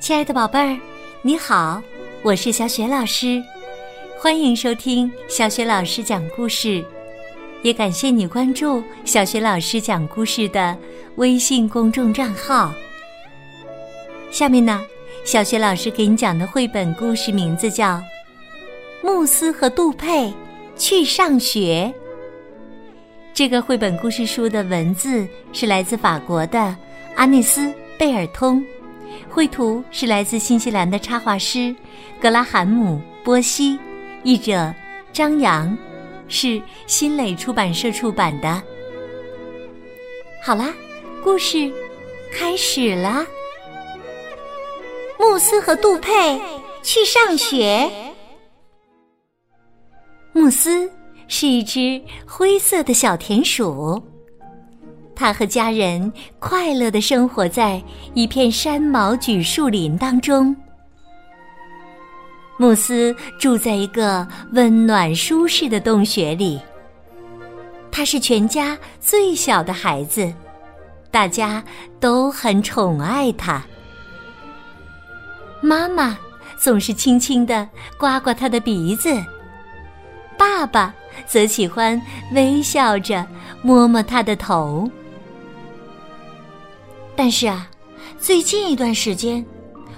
亲爱的宝贝儿，你好，我是小雪老师，欢迎收听小雪老师讲故事，也感谢你关注小雪老师讲故事的微信公众账号。下面呢，小雪老师给你讲的绘本故事名字叫《慕斯和杜佩去上学》。这个绘本故事书的文字是来自法国的阿内斯·贝尔通。绘图是来自新西兰的插画师格拉罕姆·波西，译者张扬，是新蕾出版社出版的。好啦，故事开始啦。慕斯和杜佩去上学。慕斯是一只灰色的小田鼠。他和家人快乐的生活在一片山毛榉树林当中。慕斯住在一个温暖舒适的洞穴里。他是全家最小的孩子，大家都很宠爱他。妈妈总是轻轻的刮刮他的鼻子，爸爸则喜欢微笑着摸摸他的头。但是啊，最近一段时间，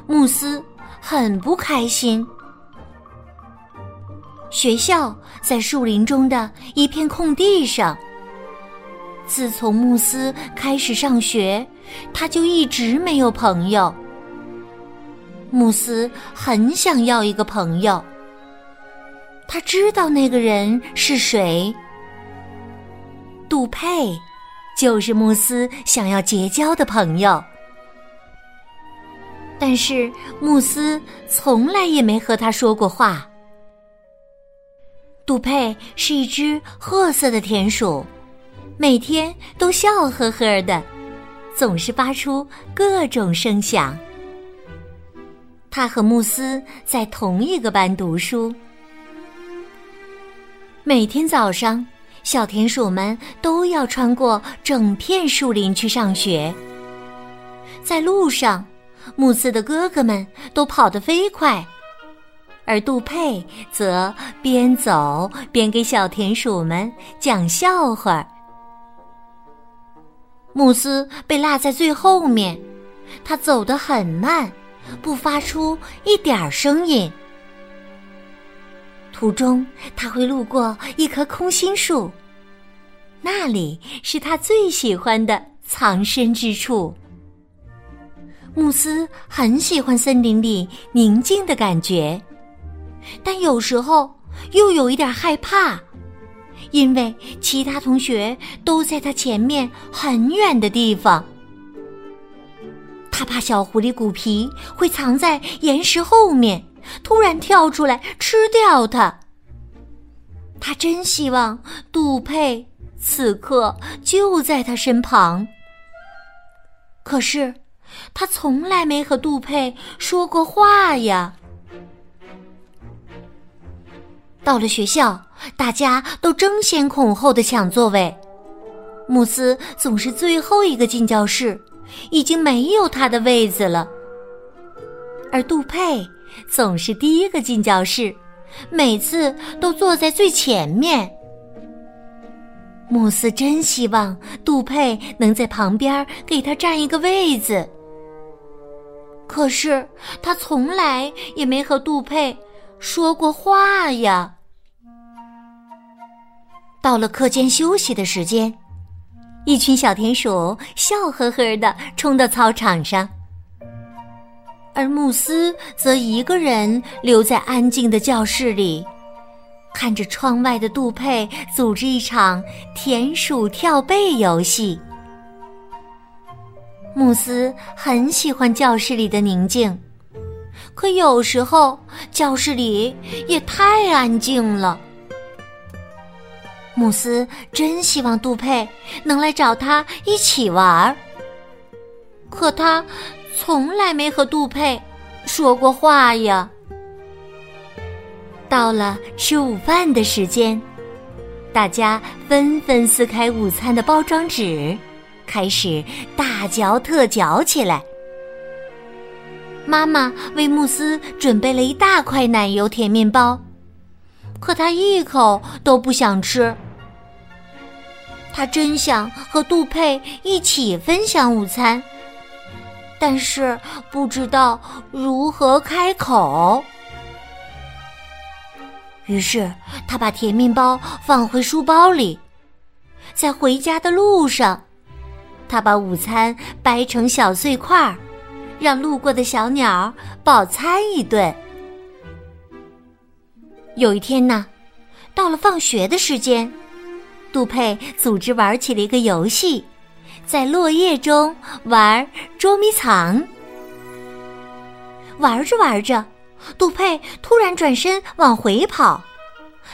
慕斯很不开心。学校在树林中的一片空地上。自从慕斯开始上学，他就一直没有朋友。慕斯很想要一个朋友，他知道那个人是谁——杜佩。就是慕斯想要结交的朋友，但是慕斯从来也没和他说过话。杜佩是一只褐色的田鼠，每天都笑呵呵的，总是发出各种声响。他和慕斯在同一个班读书，每天早上。小田鼠们都要穿过整片树林去上学，在路上，慕斯的哥哥们都跑得飞快，而杜佩则边走边给小田鼠们讲笑话。慕斯被落在最后面，他走得很慢，不发出一点声音。途中，他会路过一棵空心树，那里是他最喜欢的藏身之处。慕斯很喜欢森林里宁静的感觉，但有时候又有一点害怕，因为其他同学都在他前面很远的地方。他怕小狐狸古皮会藏在岩石后面。突然跳出来吃掉它。他真希望杜佩此刻就在他身旁。可是，他从来没和杜佩说过话呀。到了学校，大家都争先恐后的抢座位，慕斯总是最后一个进教室，已经没有他的位子了。而杜佩。总是第一个进教室，每次都坐在最前面。慕斯真希望杜佩能在旁边给他占一个位子，可是他从来也没和杜佩说过话呀。到了课间休息的时间，一群小田鼠笑呵呵的冲到操场上。而慕斯则一个人留在安静的教室里，看着窗外的杜佩组织一场田鼠跳背游戏。慕斯很喜欢教室里的宁静，可有时候教室里也太安静了。慕斯真希望杜佩能来找他一起玩儿，可他。从来没和杜佩说过话呀。到了吃午饭的时间，大家纷纷撕开午餐的包装纸，开始大嚼特嚼起来。妈妈为慕斯准备了一大块奶油甜面包，可他一口都不想吃。他真想和杜佩一起分享午餐，但是不知道如何开口。于是他把甜面包放回书包里，在回家的路上，他把午餐掰成小碎块儿，让路过的小鸟饱餐一顿。有一天呢，到了放学的时间。杜佩组织玩起了一个游戏，在落叶中玩捉迷藏。玩着玩着，杜佩突然转身往回跑，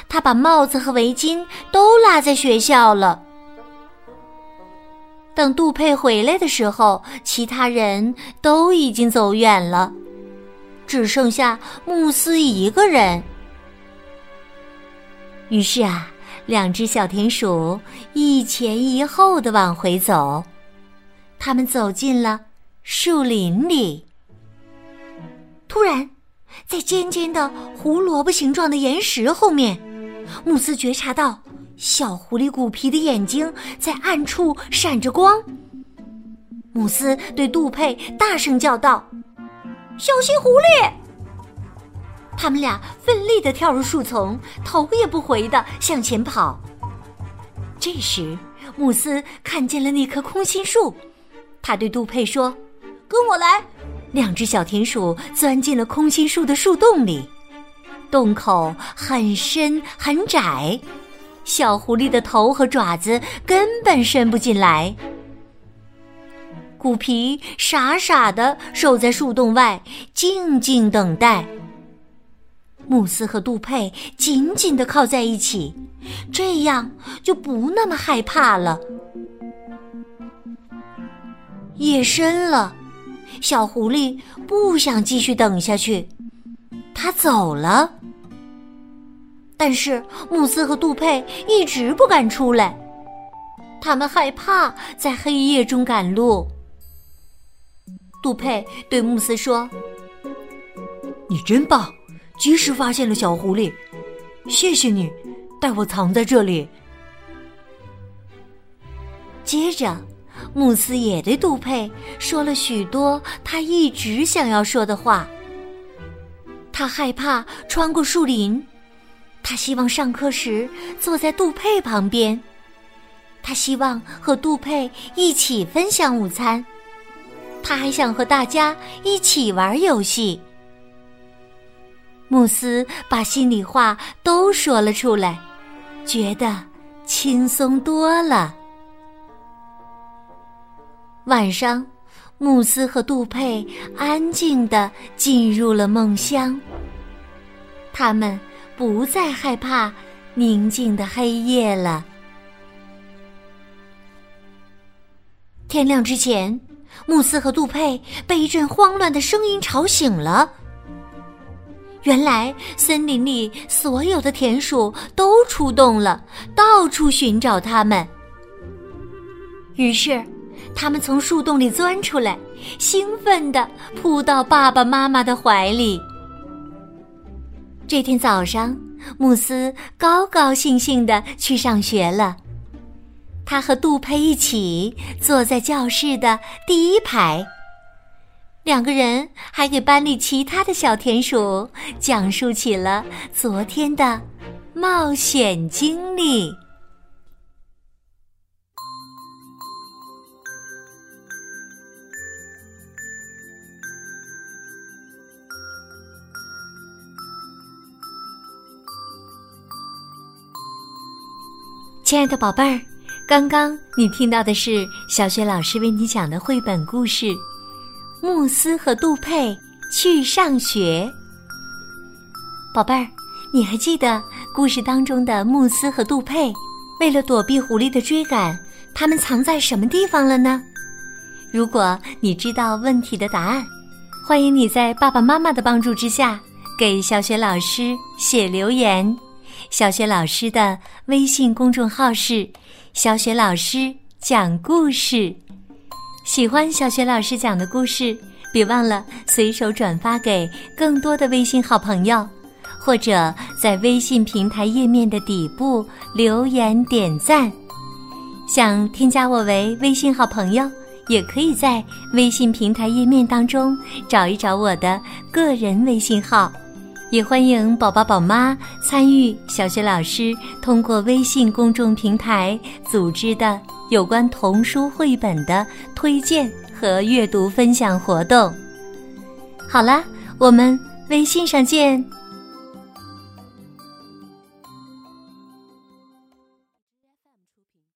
他把帽子和围巾都落在学校了。等杜佩回来的时候，其他人都已经走远了，只剩下慕斯一个人。于是啊。两只小田鼠一前一后的往回走，他们走进了树林里。突然，在尖尖的胡萝卜形状的岩石后面，慕斯觉察到小狐狸鼓皮的眼睛在暗处闪着光。慕斯对杜佩大声叫道：“小心狐狸！”他们俩奋力地跳入树丛，头也不回地向前跑。这时，慕斯看见了那棵空心树，他对杜佩说：“跟我来。”两只小田鼠钻进了空心树的树洞里，洞口很深很窄，小狐狸的头和爪子根本伸不进来。古皮傻傻的守在树洞外，静静等待。慕斯和杜佩紧紧的靠在一起，这样就不那么害怕了。夜深了，小狐狸不想继续等下去，他走了。但是慕斯和杜佩一直不敢出来，他们害怕在黑夜中赶路。杜佩对慕斯说：“你真棒。”及时发现了小狐狸，谢谢你带我藏在这里。接着，慕斯也对杜佩说了许多他一直想要说的话。他害怕穿过树林，他希望上课时坐在杜佩旁边，他希望和杜佩一起分享午餐，他还想和大家一起玩游戏。慕斯把心里话都说了出来，觉得轻松多了。晚上，慕斯和杜佩安静的进入了梦乡。他们不再害怕宁静的黑夜了。天亮之前，慕斯和杜佩被一阵慌乱的声音吵醒了。原来森林里所有的田鼠都出动了，到处寻找它们。于是，他们从树洞里钻出来，兴奋地扑到爸爸妈妈的怀里。这天早上，慕斯高高兴兴地去上学了。他和杜佩一起坐在教室的第一排。两个人还给班里其他的小田鼠讲述起了昨天的冒险经历。亲爱的宝贝儿，刚刚你听到的是小雪老师为你讲的绘本故事。慕斯和杜佩去上学。宝贝儿，你还记得故事当中的慕斯和杜佩为了躲避狐狸的追赶，他们藏在什么地方了呢？如果你知道问题的答案，欢迎你在爸爸妈妈的帮助之下给小雪老师写留言。小雪老师的微信公众号是“小雪老师讲故事”。喜欢小雪老师讲的故事，别忘了随手转发给更多的微信好朋友，或者在微信平台页面的底部留言点赞。想添加我为微信好朋友，也可以在微信平台页面当中找一找我的个人微信号。也欢迎宝宝宝妈参与小学老师通过微信公众平台组织的有关童书绘本的推荐和阅读分享活动。好了，我们微信上见。